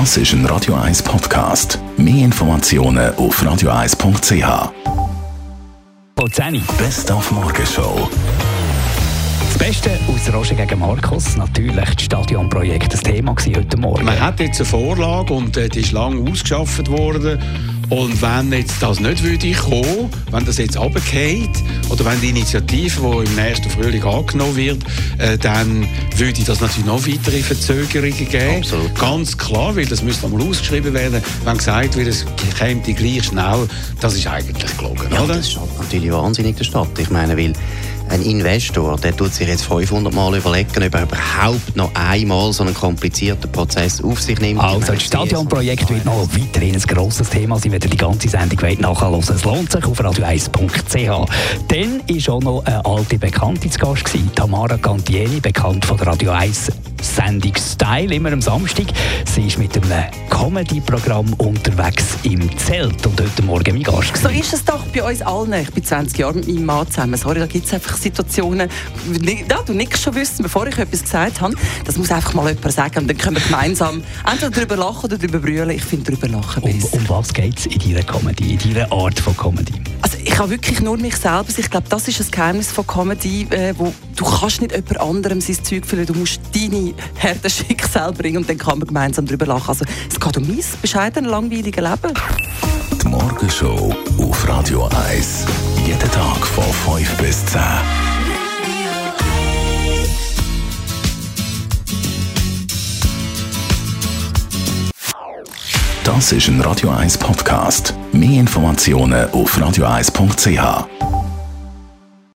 Das ist ein Radio 1 Podcast. Mehr Informationen auf radio1.ch. Best auf Morgenshow. Das Beste aus Roger gegen Markus, natürlich das Stadionprojekt, das Thema heute Morgen. Man hat jetzt eine Vorlage und äh, die ist lange ausgeschafft worden. Und wenn jetzt das nicht würde kommen, wenn das jetzt runtergeht, oder wenn die Initiative, die im nächsten Frühling angenommen wird, äh, dann würde das natürlich noch weitere Verzögerungen geben. Absolut. Ganz klar, weil das müsste einmal ausgeschrieben werden. Wenn gesagt wird, es käme gleich schnell, das ist eigentlich gelogen, Ja, oder? das schadet natürlich wahnsinnig der Stadt. Ich meine, weil ein Investor, der tut sich jetzt 500 Mal überlegen, ob er überhaupt noch einmal so einen komplizierten Prozess auf sich nimmt. Also, das Stadionprojekt wird noch weiterhin ein grosses Thema sein, wenn ihr die ganze Sendung nachhören wollt. Es lohnt sich auf radio1.ch. Dann war auch noch eine alte Bekannte zu Gast, Tamara Cantieni, bekannt von Radio 1 Sendung Style, immer am Samstag. Sie ist mit einem Comedy-Programm unterwegs im Zelt und heute Morgen mein Gast. So gewesen. ist es doch bei uns allen. Ich bin 20 Jahre mit meinem Mann zusammen. Sorry, da gibt es einfach Situationen, ja, du nichts schon wissen, bevor ich etwas gesagt habe. Das muss einfach mal jemand sagen und dann können wir gemeinsam entweder darüber lachen oder darüber brüllen. Ich finde darüber lachen Um, besser. um was geht es in deiner Comedy, in deiner Art von Comedy? Also ich habe wirklich nur mich selber. Ich glaube, das ist das Geheimnis von Comedy, äh, wo du kannst nicht jemand anderem sein Zeug füllen. Du musst deine harten Schicksal bringen und dann kann man gemeinsam darüber lachen. Also es geht um mein bescheidenes, langweiliges Leben. Die Morgenshow auf Radio 1. Jeden Tag von 5 bis 10. Das ist ein Radio 1 Podcast. Mehr Informationen auf radio1.ch.